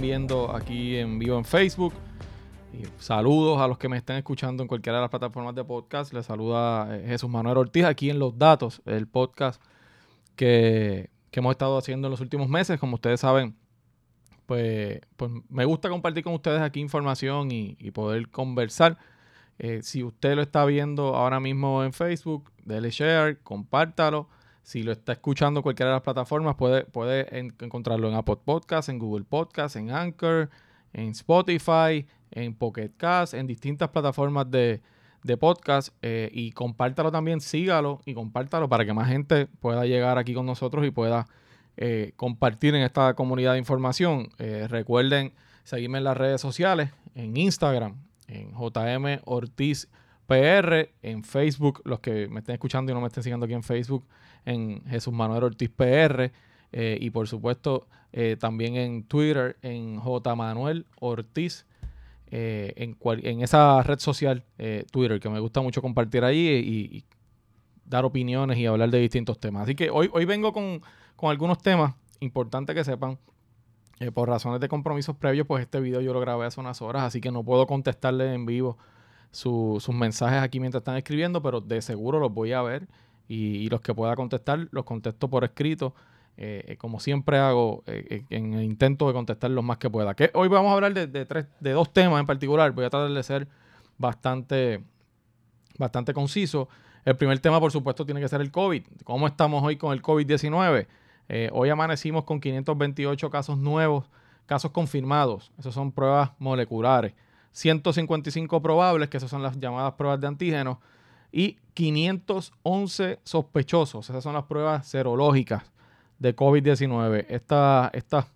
viendo aquí en vivo en Facebook. Y saludos a los que me estén escuchando en cualquiera de las plataformas de podcast. Les saluda eh, Jesús Manuel Ortiz aquí en Los Datos, el podcast que, hemos estado haciendo en los últimos meses. Como ustedes saben, pues, pues me gusta compartir con ustedes aquí información y, poder conversar. Eh, si usted lo está viendo ahora mismo en Facebook, déle share, compártalo. Si lo está escuchando cualquiera de las plataformas, puede, puede encontrarlo en Apple Podcasts, en Google Podcasts, en Anchor, en Spotify, en Pocket Cast, en distintas plataformas de, podcast. Eh, y compártalo también, sígalo y compártalo para que más gente pueda llegar aquí con nosotros y pueda eh, compartir en esta comunidad de información. Eh, recuerden seguirme en las redes sociales, en Instagram, en JM Ortiz PR, en Facebook, los que me estén escuchando y no me estén siguiendo aquí en Facebook, en Jesús Manuel Ortiz PR. y por supuesto también en Twitter, en J Manuel Ortiz eh, en, en, esa red social, eh, Twitter, que me gusta mucho compartir ahí y, dar opiniones y hablar de distintos temas. Así que hoy, hoy vengo con, algunos temas importantes que sepan. Eh, por razones de compromisos previos, pues este video yo lo grabé hace unas horas, así que no puedo contestarle en vivo sus mensajes aquí mientras están escribiendo, pero de seguro los voy a ver y los que pueda contestar los contesto por escrito eh, como siempre hago, eh, eh, en el intento de contestar lo más que pueda. Que hoy vamos a hablar de, tres, de dos temas en particular. Voy a tratar de ser bastante, bastante conciso. El primer tema, por supuesto, tiene que ser el COVID. ¿Cómo estamos hoy con el COVID-19? hoy amanecimos con 528 casos nuevos, casos confirmados. Esas son pruebas moleculares. 155 probables, que esas son las llamadas pruebas de antígenos. Y 511 sospechosos. Esas son las pruebas serológicas de COVID-19. estas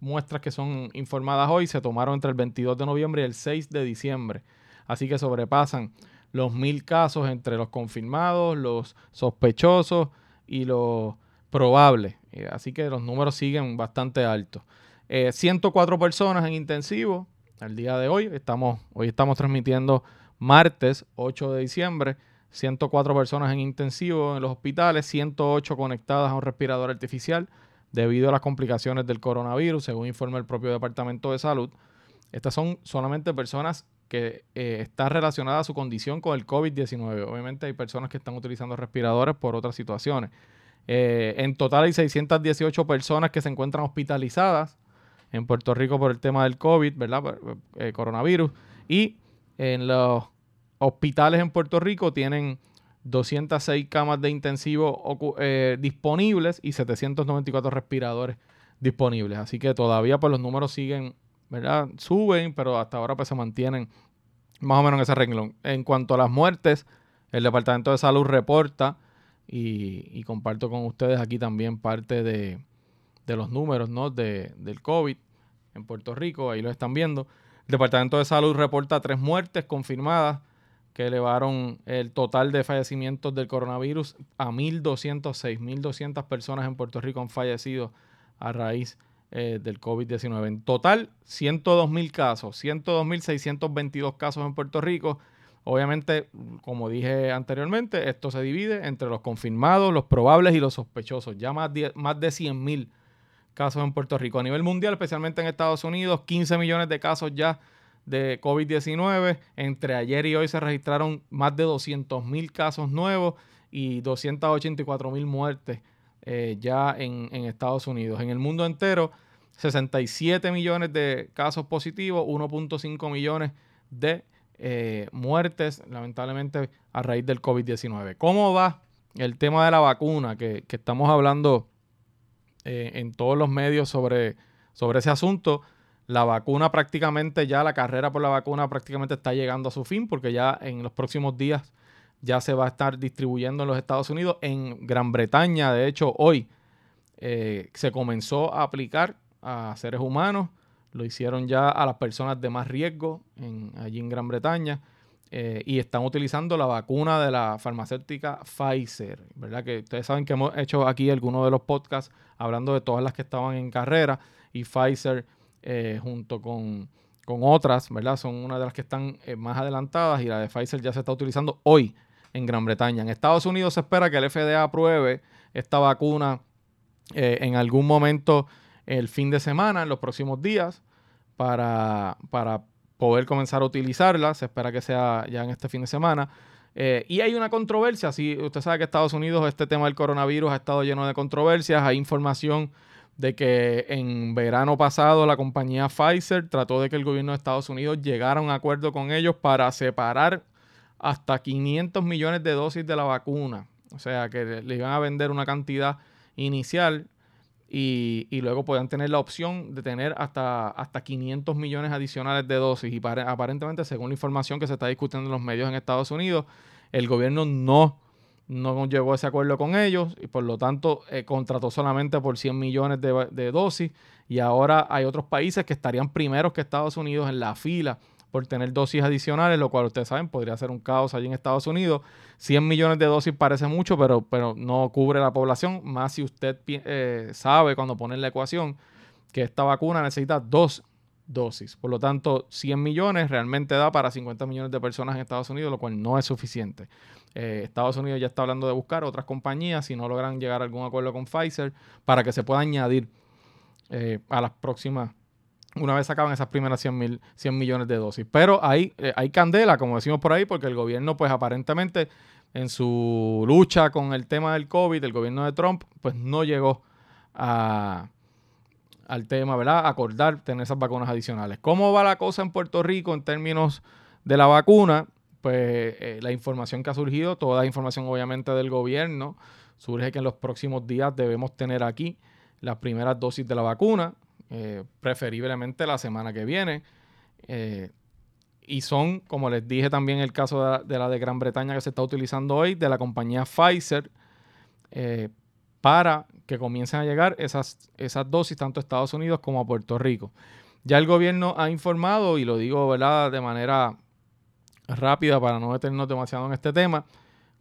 muestras que son informadas hoy se tomaron entre el 22 de noviembre y el 6 de diciembre. Así que sobrepasan los mil casos entre los confirmados, los sospechosos y los probables. Eh, así que los números siguen bastante altos. 104 eh, personas en intensivo al día de hoy. Estamos, hoy estamos transmitiendo martes 8 de diciembre. 104 personas en intensivo en los hospitales, 108 conectadas a un respirador artificial debido a las complicaciones del coronavirus, según informa el propio Departamento de Salud. Estas son solamente personas que eh, están relacionadas a su condición con el COVID-19. Obviamente hay personas que están utilizando respiradores por otras situaciones. Eh, en total hay 618 personas que se encuentran hospitalizadas en Puerto Rico por el tema del COVID, ¿verdad? Eh, coronavirus. Y en los hospitales en Puerto Rico tienen 206 camas de intensivo eh, disponibles y 794 respiradores disponibles. Así que todavía pues los números siguen, ¿verdad? Suben, pero hasta ahora pues se mantienen más o menos en ese renglón. En cuanto a las muertes, el Departamento de Salud reporta y, comparto con ustedes aquí también parte de, los números ¿no? de, del COVID en Puerto Rico, ahí lo están viendo. El Departamento de Salud reporta tres muertes confirmadas que elevaron el total de fallecimientos del coronavirus a 1.206. 1.200 personas en Puerto Rico han fallecido a raíz eh, del COVID-19. En total, 102.000 casos, 102.622 casos en Puerto Rico. Obviamente, como dije anteriormente, esto se divide entre los confirmados, los probables y los sospechosos. Ya más, más de 100.000 casos en Puerto Rico. A nivel mundial, especialmente en Estados Unidos, 15 millones de casos ya de COVID-19. Entre ayer y hoy se registraron más de 200 mil casos nuevos y 284 mil muertes eh, ya en, Estados Unidos. En el mundo entero, 67 millones de casos positivos, 1.5 millones de eh, muertes, lamentablemente, a raíz del COVID-19. ¿Cómo va el tema de la vacuna? Que, estamos hablando eh, en todos los medios sobre, sobre ese asunto la vacuna prácticamente ya, la carrera por la vacuna prácticamente está llegando a su fin porque ya en los próximos días ya se va a estar distribuyendo en los Estados Unidos. En Gran Bretaña, de hecho, hoy eh, se comenzó a aplicar a seres humanos. Lo hicieron ya a las personas de más riesgo allí en Gran Bretaña. Eh, y están utilizando la vacuna de la farmacéutica Pfizer, ¿verdad? Que ustedes saben que hemos hecho aquí algunos de los podcasts hablando de todas las que estaban en carrera y Pfizer eh, junto con, otras, ¿verdad? Son una de las que están eh, más adelantadas y la de Pfizer ya se está utilizando hoy en Gran Bretaña. En Estados Unidos se espera que el FDA apruebe esta vacuna eh, en algún momento el fin de semana, en los próximos días, para, para poder comenzar a utilizarla. Se espera que sea ya en este fin de semana. Y hay una controversia, si usted sabe que Estados Unidos, este tema del coronavirus ha estado lleno de controversias, hay información de que en verano pasado la compañía Pfizer trató de que el gobierno de Estados Unidos llegara a un acuerdo con ellos para separar hasta 500 millones de dosis de la vacuna. O sea, que le iban a vender una cantidad inicial y, luego puedan tener la opción de tener hasta, hasta 500 millones adicionales de dosis. Y aparentemente, según la información que se está discutiendo en los medios en Estados Unidos, el gobierno no, no llegó a ese acuerdo con ellos y por lo tanto eh, contrató solamente por 100 millones de, dosis. Y ahora hay otros países que estarían primeros que Estados Unidos en la fila por tener dosis adicionales, lo cual ustedes saben podría ser un caos allí en Estados Unidos. 100 millones de dosis parece mucho, pero, pero no cubre la población, más si usted eh, sabe cuando pone en la ecuación que esta vacuna necesita dos dosis. Por lo tanto, 100 millones realmente da para 50 millones de personas en Estados Unidos, lo cual no es suficiente. Eh, Estados Unidos ya está hablando de buscar otras compañías si no logran llegar a algún acuerdo con Pfizer para que se pueda añadir eh, a las próximas una vez acaban esas primeras 100, mil, 100 millones de dosis. Pero hay, eh, hay candela, como decimos por ahí, porque el gobierno, pues aparentemente, en su lucha con el tema del COVID, el gobierno de Trump, pues no llegó a, al tema, ¿verdad? Acordar tener esas vacunas adicionales. ¿Cómo va la cosa en Puerto Rico en términos de la vacuna? Pues eh, la información que ha surgido, toda la información obviamente del gobierno, surge que en los próximos días debemos tener aquí las primeras dosis de la vacuna. Eh, preferiblemente la semana que viene. Eh, y son, como les dije también el caso de la, de Gran Bretaña que se está utilizando hoy, de la compañía Pfizer, para que comiencen a llegar esas, esas dosis tanto a Estados Unidos como a Puerto Rico. Ya el gobierno ha informado, y lo digo ¿verdad? de manera rápida para no detenernos demasiado en este tema,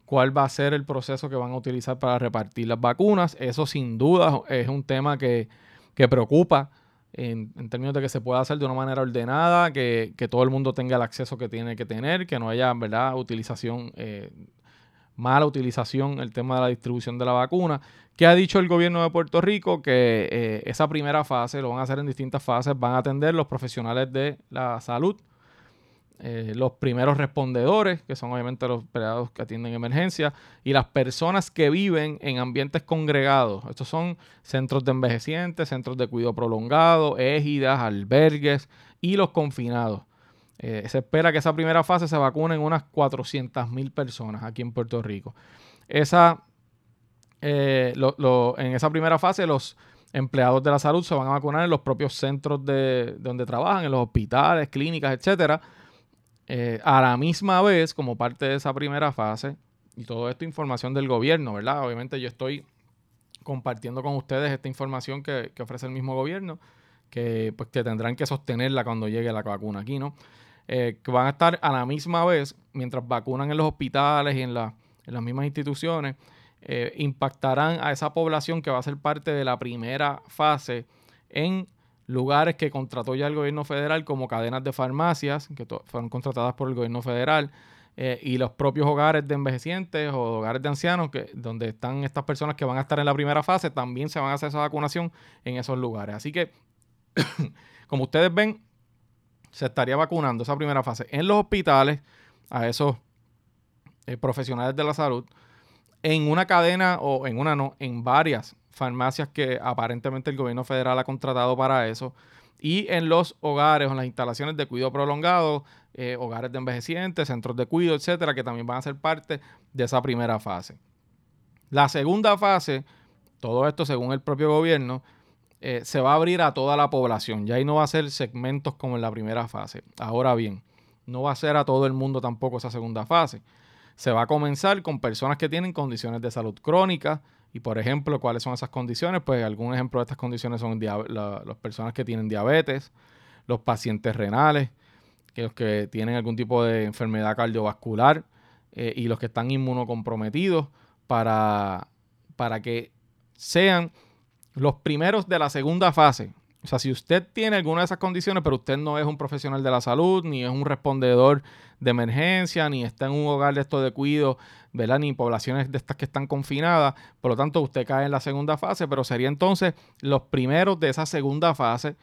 cuál va a ser el proceso que van a utilizar para repartir las vacunas. Eso sin duda es un tema que que preocupa en, términos de que se pueda hacer de una manera ordenada, que, todo el mundo tenga el acceso que tiene que tener, que no haya, ¿verdad?, utilización, eh, mala utilización, el tema de la distribución de la vacuna. ¿Qué ha dicho el gobierno de Puerto Rico? Que eh, esa primera fase lo van a hacer en distintas fases, van a atender los profesionales de la salud eh, los primeros respondedores, que son obviamente los empleados que atienden emergencias, y las personas que viven en ambientes congregados. Estos son centros de envejecientes, centros de cuidado prolongado, égidas, albergues y los confinados. Eh, se espera que esa primera fase se vacunen unas 400 mil personas aquí en Puerto Rico. Esa, eh, en esa primera fase los empleados de la salud se van a vacunar en los propios centros de, donde trabajan, en los hospitales, clínicas, etcétera eh, a la misma vez, como parte de esa primera fase, y todo esto información del gobierno, ¿verdad? Obviamente yo estoy compartiendo con ustedes esta información que, ofrece el mismo gobierno, que, pues, que tendrán que sostenerla cuando llegue la vacuna aquí, ¿no? Eh, que van a estar a la misma vez, mientras vacunan en los hospitales y en las mismas instituciones, eh, impactarán a esa población que va a ser parte de la primera fase en lugares que contrató ya el gobierno federal como cadenas de farmacias que fueron contratadas por el gobierno federal eh, y los propios hogares de envejecientes o hogares de ancianos que donde están estas personas que van a estar en la primera fase también se van a hacer esa vacunación en esos lugares. Así que como ustedes ven se estaría vacunando esa primera fase en los hospitales a esos eh, profesionales de la salud en una cadena o en una no en varias farmacias que aparentemente el gobierno federal ha contratado para eso. Y en los hogares o en las instalaciones de cuidado prolongado, eh, hogares de envejecientes, centros de cuidado, etcétera, que también van a ser parte de esa primera fase. La segunda fase, todo esto según el propio gobierno, eh, se va a abrir a toda la población. Ya ahí no va a ser segmentos como en la primera fase. Ahora bien, no va a ser a todo el mundo tampoco esa segunda fase. Se va a comenzar con personas que tienen condiciones de salud crónicas, y por ejemplo, ¿cuáles son esas condiciones? Pues algún ejemplo de estas condiciones son las personas que tienen diabetes, los pacientes renales, que los que tienen algún tipo de enfermedad cardiovascular eh, y los que están inmunocomprometidos para, para que sean los primeros de la segunda fase O sea, si usted tiene alguna de esas condiciones, pero usted no es un profesional de la salud, ni es un respondedor de emergencia, ni está en un hogar de esto de cuido, ¿verdad? Ni poblaciones de estas que están confinadas, por lo tanto usted cae en la segunda fase, pero sería entonces los primeros de esa segunda fase,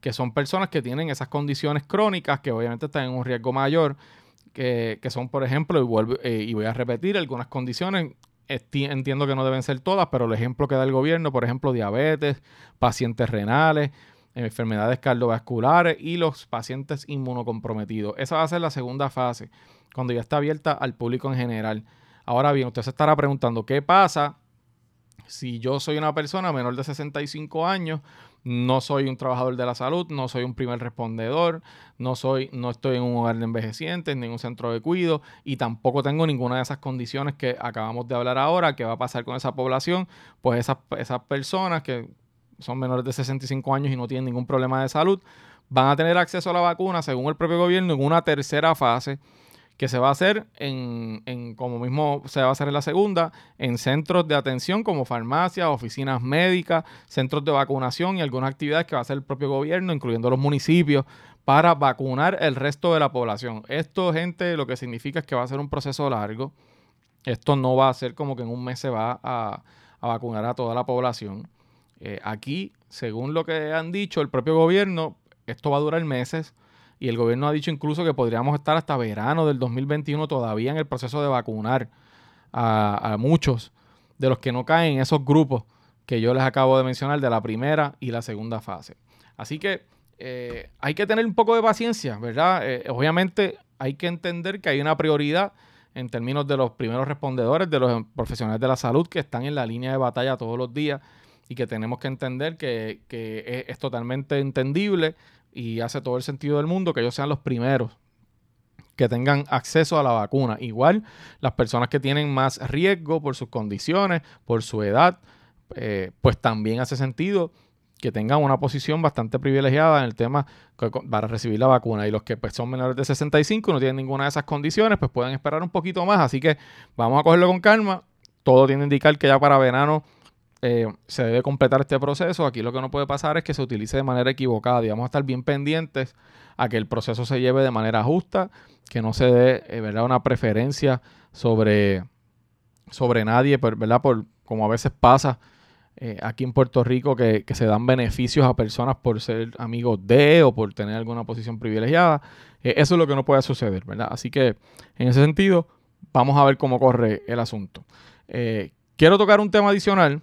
que son personas que tienen esas condiciones crónicas, que obviamente están en un riesgo mayor, que, son, por ejemplo, y, vuelvo, eh, y voy a repetir algunas condiciones entiendo que no deben ser todas, pero el ejemplo que da el gobierno, por ejemplo, diabetes, pacientes renales, enfermedades cardiovasculares y los pacientes inmunocomprometidos. Esa va a ser la segunda fase, cuando ya está abierta al público en general. Ahora bien, usted se estará preguntando, ¿qué pasa si yo soy una persona menor de 65 años no soy un trabajador de la salud, no soy un primer respondedor, no soy, no estoy en un hogar de envejecientes, ni en centro de cuidado, y tampoco tengo ninguna de esas condiciones que acabamos de hablar ahora, que va a pasar con esa población, pues esas, esas personas que son menores de 65 años y no tienen ningún problema de salud, van a tener acceso a la vacuna, según el propio gobierno, en una tercera fase que se va a hacer en, en, como mismo se va a hacer en la segunda, en centros de atención como farmacias, oficinas médicas, centros de vacunación y algunas actividades que va a hacer el propio gobierno, incluyendo los municipios, para vacunar el resto de la población. Esto, gente, lo que significa es que va a ser un proceso largo. Esto no va a ser como que en un mes se va a, vacunar a toda la población. Eh, aquí, según lo que han dicho el propio gobierno, esto va a durar meses y el gobierno ha dicho incluso que podríamos estar hasta verano del 2021 todavía en el proceso de vacunar a, muchos de los que no caen en esos grupos que yo les acabo de mencionar de la primera y la segunda fase. Así que eh, hay que tener un poco de paciencia, ¿verdad? Eh, obviamente hay que entender que hay una prioridad en términos de los primeros respondedores, de los profesionales de la salud que están en la línea de batalla todos los días y que tenemos que entender que, es, totalmente entendible y hace todo el sentido del mundo que ellos sean los primeros que tengan acceso a la vacuna. Igual las personas que tienen más riesgo por sus condiciones, por su edad, eh, pues también hace sentido que tengan una posición bastante privilegiada en el tema para recibir la vacuna. Y los que pues, son menores de 65 no tienen ninguna de esas condiciones, pues pueden esperar un poquito más. Así que vamos a cogerlo con calma. Todo tiene que indicar que ya para verano eh, se debe completar este proceso. Aquí lo que no puede pasar es que se utilice de manera equivocada y vamos a estar bien pendientes a que el proceso se lleve de manera justa, que no se dé eh, ¿verdad? una preferencia sobre, sobre nadie, ¿verdad? Por, como a veces pasa eh, aquí en Puerto Rico, que, se dan beneficios a personas por ser amigos de o por tener alguna posición privilegiada. eso es lo que no puede suceder, ¿verdad? Así que en ese sentido, vamos a ver cómo corre el asunto. quiero tocar un tema adicional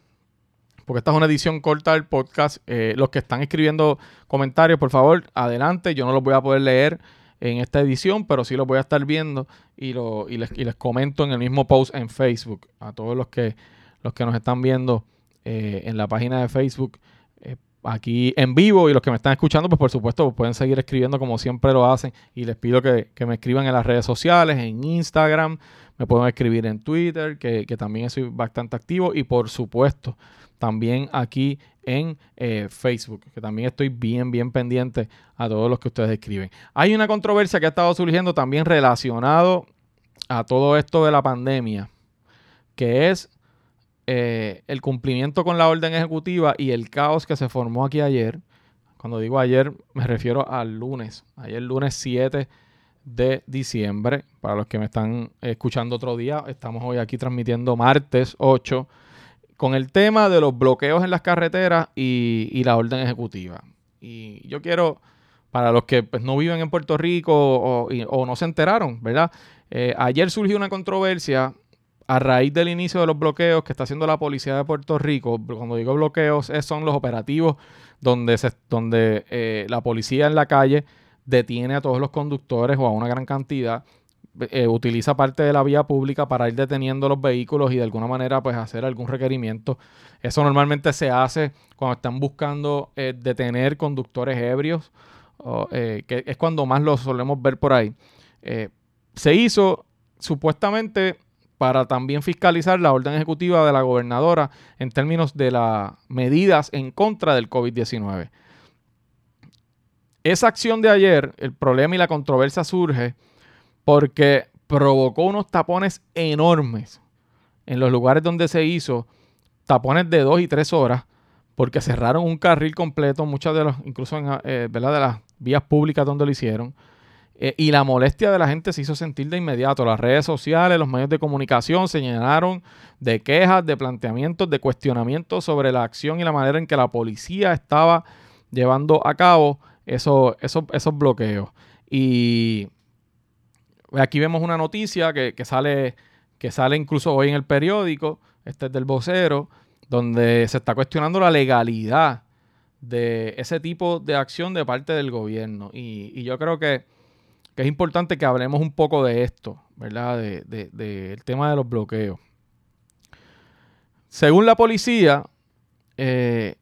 porque esta es una edición corta del podcast. Eh, los que están escribiendo comentarios, por favor, adelante. Yo no los voy a poder leer en esta edición, pero sí los voy a estar viendo y, lo, y, les, comento en el mismo post en Facebook. A todos los que, los que nos están viendo eh, en la página de Facebook eh, aquí en vivo y los que me están escuchando, pues por supuesto pues pueden seguir escribiendo como siempre lo hacen y les pido que, me escriban en las redes sociales, en Instagram, me pueden escribir en Twitter, que, que también soy bastante activo y por supuesto también aquí en eh, Facebook, que también estoy bien, bien pendiente a todos los que ustedes escriben. Hay una controversia que ha estado surgiendo también relacionado a todo esto de la pandemia, que es eh, el cumplimiento con la orden ejecutiva y el caos que se formó aquí ayer. Cuando digo ayer, me refiero al lunes, ayer lunes 7 de diciembre. Para los que me están escuchando otro día, estamos hoy aquí transmitiendo martes 8 con el tema de los bloqueos en las carreteras y, la orden ejecutiva. Y yo quiero, para los que pues, no viven en Puerto Rico o, no se enteraron, ¿verdad? Eh, ayer surgió una controversia a raíz del inicio de los bloqueos que está haciendo la policía de Puerto Rico. Cuando digo bloqueos, son los operativos donde, donde eh, la policía en la calle detiene a todos los conductores o a una gran cantidad eh, utiliza parte de la vía pública para ir deteniendo los vehículos y de alguna manera pues hacer algún requerimiento. Eso normalmente se hace cuando están buscando eh, detener conductores ebrios, eh, que es cuando más lo solemos ver por ahí. se hizo supuestamente para también fiscalizar la orden ejecutiva de la gobernadora en términos de las medidas en contra del COVID-19. Esa acción de ayer, el problema y la controversia surge porque provocó unos tapones enormes en los lugares donde se hizo, tapones de dos y tres horas, porque cerraron un carril completo, muchas de los, incluso en, eh, ¿verdad? de las vías públicas donde lo hicieron. Eh, y la molestia de la gente se hizo sentir de inmediato. Las redes sociales, los medios de comunicación se llenaron de quejas, de planteamientos, de cuestionamientos sobre la acción y la manera en que la policía estaba llevando a cabo esos, esos, esos bloqueos. Y aquí vemos una noticia que, que, sale, que sale incluso hoy en el periódico, este es del vocero, donde se está cuestionando la legalidad de ese tipo de acción de parte del gobierno. Y, yo creo que, es importante que hablemos un poco de esto, ¿verdad? Del de, tema de los bloqueos. Según la policía, eh,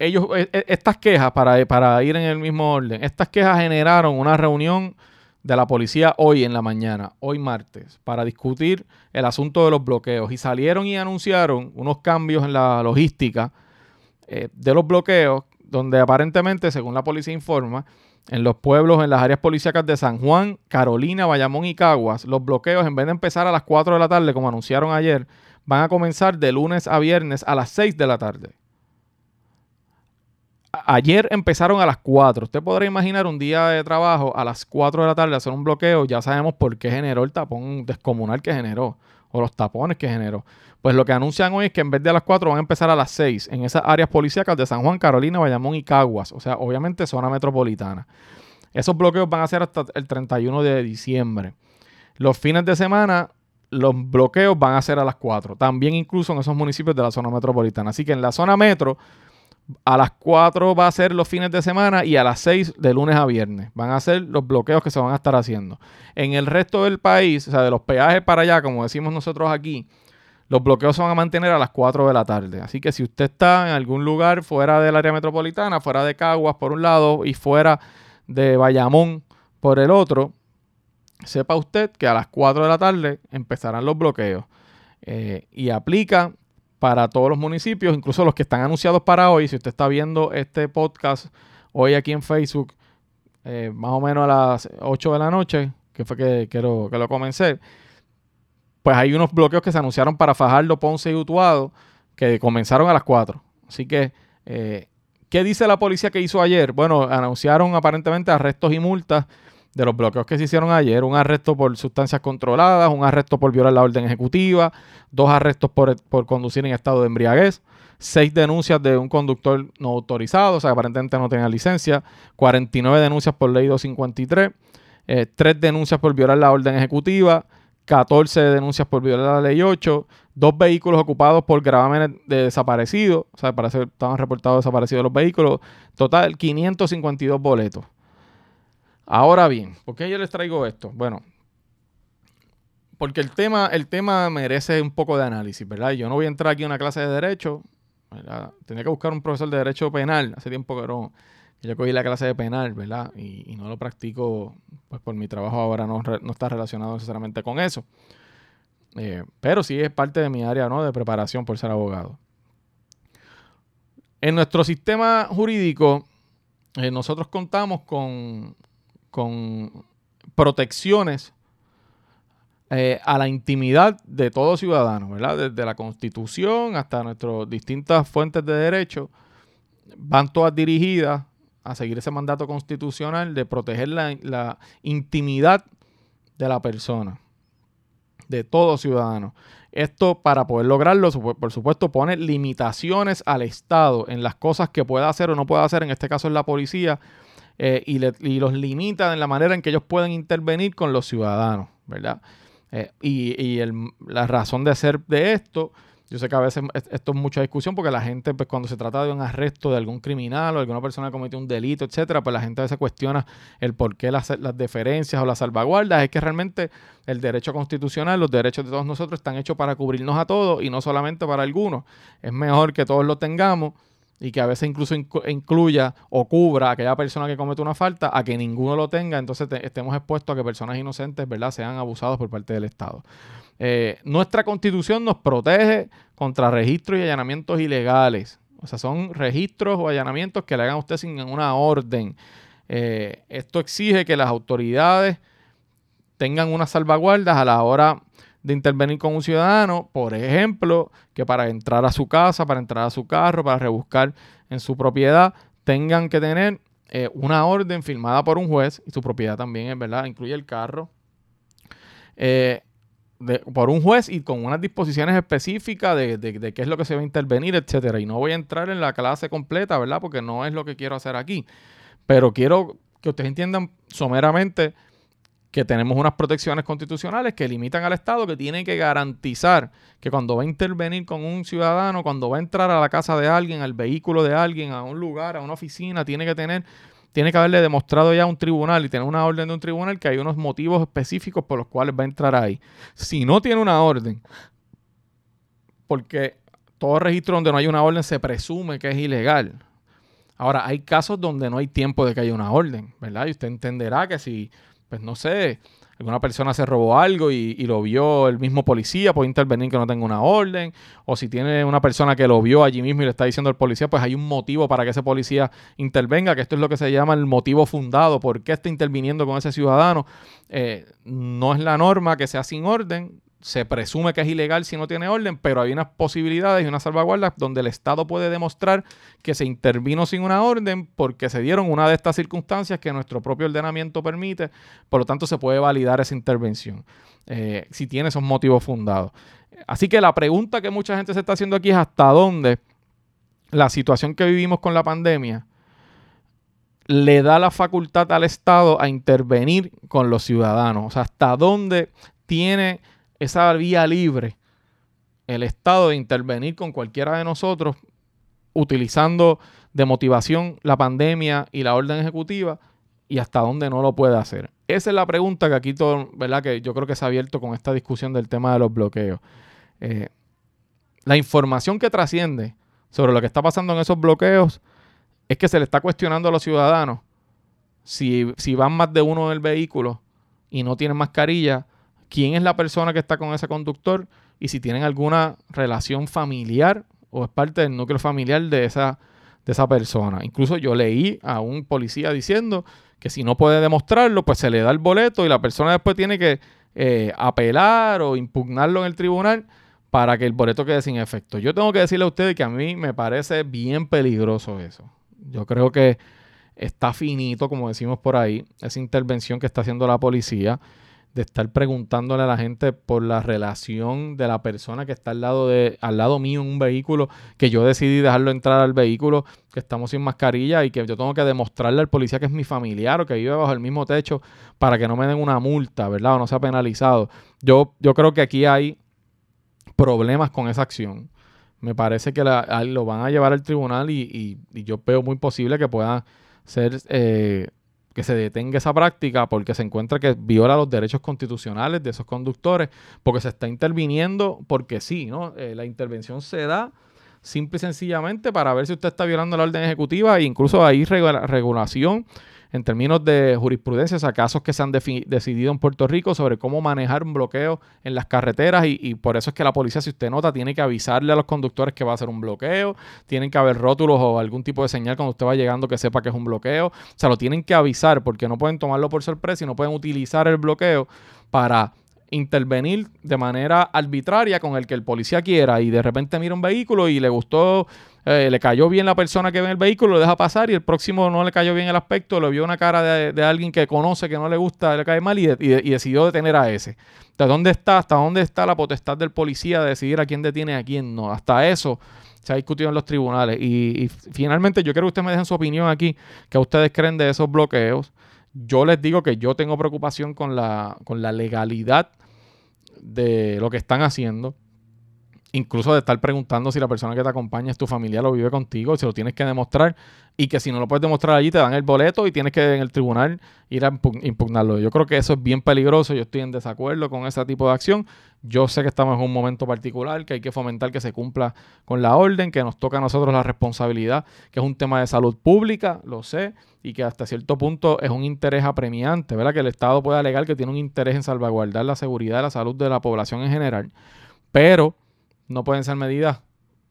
ellos, e, e, estas quejas, para, para ir en el mismo orden, estas quejas generaron una reunión de la policía hoy en la mañana, hoy martes, para discutir el asunto de los bloqueos. Y salieron y anunciaron unos cambios en la logística eh, de los bloqueos, donde aparentemente, según la policía informa, en los pueblos, en las áreas policíacas de San Juan, Carolina, Bayamón y Caguas, los bloqueos, en vez de empezar a las 4 de la tarde, como anunciaron ayer, van a comenzar de lunes a viernes a las 6 de la tarde. Ayer empezaron a las 4. Usted podrá imaginar un día de trabajo a las 4 de la tarde hacer un bloqueo. Ya sabemos por qué generó el tapón descomunal que generó o los tapones que generó. Pues lo que anuncian hoy es que en vez de a las 4 van a empezar a las 6 en esas áreas policíacas de San Juan, Carolina, Bayamón y Caguas. O sea, obviamente zona metropolitana. Esos bloqueos van a ser hasta el 31 de diciembre. Los fines de semana, los bloqueos van a ser a las 4. También incluso en esos municipios de la zona metropolitana. Así que en la zona metro a las 4 va a ser los fines de semana y a las 6 de lunes a viernes. Van a ser los bloqueos que se van a estar haciendo. En el resto del país, o sea, de los peajes para allá, como decimos nosotros aquí, los bloqueos se van a mantener a las 4 de la tarde. Así que si usted está en algún lugar fuera del área metropolitana, fuera de Caguas por un lado y fuera de Bayamón por el otro, sepa usted que a las 4 de la tarde empezarán los bloqueos. Eh, y aplica para todos los municipios, incluso los que están anunciados para hoy. Si usted está viendo este podcast hoy aquí en Facebook, eh, más o menos a las 8 de la noche, que fue que, que, lo, que lo comencé, pues hay unos bloqueos que se anunciaron para Fajardo, Ponce y Utuado, que comenzaron a las 4. Así que, eh, ¿qué dice la policía que hizo ayer? Bueno, anunciaron aparentemente arrestos y multas de los bloqueos que se hicieron ayer, un arresto por sustancias controladas, un arresto por violar la orden ejecutiva, dos arrestos por, conducir en estado de embriaguez, seis denuncias de un conductor no autorizado, o sea, aparentemente no tenía licencia, 49 denuncias por ley 253, eh, tres denuncias por violar la orden ejecutiva, 14 denuncias por violar la ley 8, dos vehículos ocupados por gravámenes de desaparecidos, o sea, parece que estaban reportados desaparecidos los vehículos, total 552 boletos. Ahora bien, ¿por qué yo les traigo esto? Bueno, porque el tema, el tema merece un poco de análisis, ¿verdad? Yo no voy a entrar aquí a una clase de derecho, ¿verdad? Tenía que buscar un profesor de derecho penal, hace tiempo que no, yo cogí la clase de penal, ¿verdad? Y, no lo practico, pues por mi trabajo ahora no, está relacionado necesariamente con eso. Eh, pero sí es parte de mi área, ¿no? De preparación por ser abogado. En nuestro sistema jurídico, eh, nosotros contamos con con protecciones eh, a la intimidad de todo ciudadano, ¿verdad? Desde la Constitución hasta nuestras distintas fuentes de derecho, van todas dirigidas a seguir ese mandato constitucional de proteger la, la intimidad de la persona, de todo ciudadano. Esto para poder lograrlo, por supuesto, pone limitaciones al Estado en las cosas que pueda hacer o no pueda hacer, en este caso es la policía, eh, y, los limita en la manera en que ellos pueden intervenir con los ciudadanos, ¿verdad? Eh, y, la razón de ser de esto, yo sé que a veces esto es mucha discusión porque la gente, pues cuando se trata de un arresto de algún criminal o alguna persona que cometió un delito, etcétera, pues la gente a veces cuestiona el por qué las deferencias o las salvaguardas. Es que realmente el derecho constitucional, los derechos de todos nosotros están hechos para cubrirnos a todos y no solamente para algunos. Es mejor que todos lo tengamos y que a veces incluso incluya o cubra a aquella persona que comete una falta a que ninguno lo tenga, entonces estemos expuestos a que personas inocentes, ¿verdad?, sean abusados por parte del Estado. Eh, nuestra constitución nos protege contra registros y allanamientos ilegales. O sea, son registros o allanamientos que le hagan a usted sin una orden. Eh, esto exige que las autoridades tengan unas salvaguardas a la hora de intervenir con un ciudadano, por ejemplo, que para entrar a su casa, para entrar a su carro, para rebuscar en su propiedad, tengan que tener eh, una orden firmada por un juez, y su propiedad también es verdad, incluye el carro, eh, por un juez y con unas disposiciones específicas de, de, qué es lo que se va a intervenir, etcétera. Y no voy a entrar en la clase completa, ¿verdad? Porque no es lo que quiero hacer aquí. Pero quiero que ustedes entiendan someramente que tenemos unas protecciones constitucionales que limitan al Estado, que tienen que garantizar que cuando va a intervenir con un ciudadano, cuando va a entrar a la casa de alguien, al vehículo de alguien, a un lugar, a una oficina, tiene que tener, tiene que haberle demostrado ya a un tribunal y tener una orden de un tribunal que hay unos motivos específicos por los cuales va a entrar ahí. Si no tiene una orden, porque todo registro donde no hay una orden se presume que es ilegal. Ahora, hay casos donde no hay tiempo de que haya una orden, ¿verdad? Y usted entenderá que si pues no sé, alguna persona se robó algo y, lo vio el mismo policía, puede intervenir que no tenga una orden, o si tiene una persona que lo vio allí mismo y le está diciendo al policía, pues hay un motivo para que ese policía intervenga, que esto es lo que se llama el motivo fundado, por qué está interviniendo con ese ciudadano. Eh, no es la norma que sea sin orden, se presume que es ilegal si no tiene orden, pero hay unas posibilidades y unas salvaguardas donde el Estado puede demostrar que se intervino sin una orden porque se dieron una de estas circunstancias que nuestro propio ordenamiento permite, por lo tanto se puede validar esa intervención eh, si tiene esos motivos fundados. Así que la pregunta que mucha gente se está haciendo aquí es hasta dónde la situación que vivimos con la pandemia le da la facultad al Estado a intervenir con los ciudadanos. O sea, hasta dónde tiene esa vía libre el Estado de intervenir con cualquiera de nosotros utilizando de motivación la pandemia y la orden ejecutiva y hasta dónde no lo puede hacer. Esa es la pregunta que aquí todo, ¿verdad? Que yo creo que se ha abierto con esta discusión del tema de los bloqueos. Eh, la información que trasciende sobre lo que está pasando en esos bloqueos es que se le está cuestionando a los ciudadanos si, si van más de uno en el vehículo y no tienen mascarilla, quién es la persona que está con ese conductor y si tienen alguna relación familiar o es parte del núcleo familiar de esa, de esa persona. Incluso yo leí a un policía diciendo que si no puede demostrarlo, pues se le da el boleto y la persona después tiene que eh, apelar o impugnarlo en el tribunal para que el boleto quede sin efecto. Yo tengo que decirle a ustedes que a mí me parece bien peligroso eso. Yo creo que está finito, como decimos por ahí, esa intervención que está haciendo la policía de estar preguntándole a la gente por la relación de la persona que está al lado de al lado mío en un vehículo que yo decidí dejarlo entrar al vehículo que estamos sin mascarilla y que yo tengo que demostrarle al policía que es mi familiar o que vive bajo el mismo techo para que no me den una multa, ¿verdad? O no sea penalizado. Yo yo creo que aquí hay problemas con esa acción. Me parece que lo van a llevar al tribunal y, y, yo veo muy posible que pueda ser eh, que se detenga esa práctica porque se encuentra que viola los derechos constitucionales de esos conductores, porque se está interviniendo porque sí, ¿no? Eh, la intervención se da simple y sencillamente para ver si usted está violando la orden ejecutiva e incluso hay regulación en términos de jurisprudencia, o sea, casos que se han decidido en Puerto Rico sobre cómo manejar un bloqueo en las carreteras y, por eso es que la policía, si usted nota, tiene que avisarle a los conductores que va a hacer un bloqueo, tienen que haber rótulos o algún tipo de señal cuando usted va llegando que sepa que es un bloqueo, o sea, lo tienen que avisar porque no pueden tomarlo por sorpresa y no pueden utilizar el bloqueo para intervenir de manera arbitraria con el que el policía quiera y de repente mira un vehículo y le gustó eh, le cayó bien la persona que ve el vehículo, lo deja pasar y el próximo no le cayó bien el aspecto, lo vio una cara de, alguien que conoce, que no le gusta, le cae mal y, decidió detener a ese. ¿De dónde está? ¿Hasta dónde está la potestad del policía de decidir a quién detiene y a quién no? Hasta eso se ha discutido en los tribunales. Y, y finalmente yo quiero que ustedes me dejen su opinión aquí, que ustedes creen de esos bloqueos. Yo les digo que yo tengo preocupación con la, con la legalidad de lo que están haciendo incluso de estar preguntando si la persona que te acompaña es tu familia o vive contigo, si lo tienes que demostrar y que si no lo puedes demostrar allí te dan el boleto y tienes que en el tribunal ir a impugnarlo. Yo creo que eso es bien peligroso, yo estoy en desacuerdo con ese tipo de acción. Yo sé que estamos en un momento particular, que hay que fomentar que se cumpla con la orden, que nos toca a nosotros la responsabilidad, que es un tema de salud pública, lo sé, y que hasta cierto punto es un interés apremiante, ¿verdad? Que el Estado puede alegar que tiene un interés en salvaguardar la seguridad y la salud de la población en general, pero no pueden ser medidas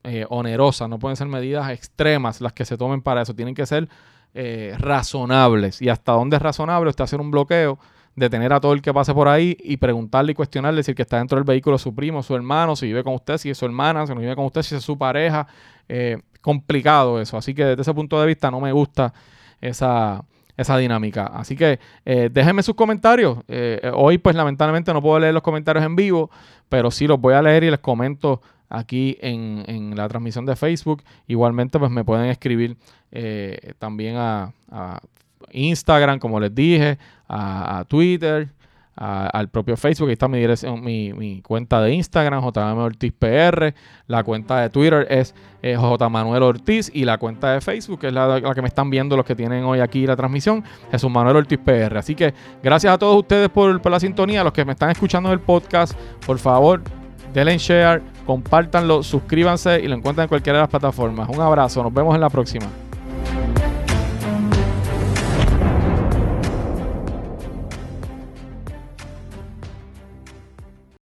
eh, onerosas, no pueden ser medidas extremas las que se tomen para eso, tienen que ser eh, razonables. ¿Y hasta dónde es razonable usted hacer un bloqueo detener a todo el que pase por ahí y preguntarle y cuestionarle el que está dentro del vehículo su primo, su hermano, si vive con usted, si es su hermana, si no vive con usted, si es su pareja. Eh, complicado eso. Así que desde ese punto de vista no me gusta esa, esa dinámica. Así que eh, déjenme sus comentarios. Eh, hoy pues lamentablemente no puedo leer los comentarios en vivo, pero sí los voy a leer y les comento aquí en, la transmisión de Facebook. Igualmente pues me pueden escribir eh, también a, Instagram, como les dije, a Twitter al propio Facebook. Ahí está mi, dirección, mi, cuenta de Instagram, JM Ortiz PR. La cuenta de Twitter es eh, J. Manuel Ortiz. Y la cuenta de Facebook, que es la, que me están viendo los que tienen hoy aquí la transmisión, Jesús Manuel Ortiz PR. Así que gracias a todos ustedes por, por la sintonía. Los que me están escuchando en el podcast, por favor, denle share, compártanlo, suscríbanse y lo encuentran en cualquiera de las plataformas. Un abrazo, nos vemos en la próxima.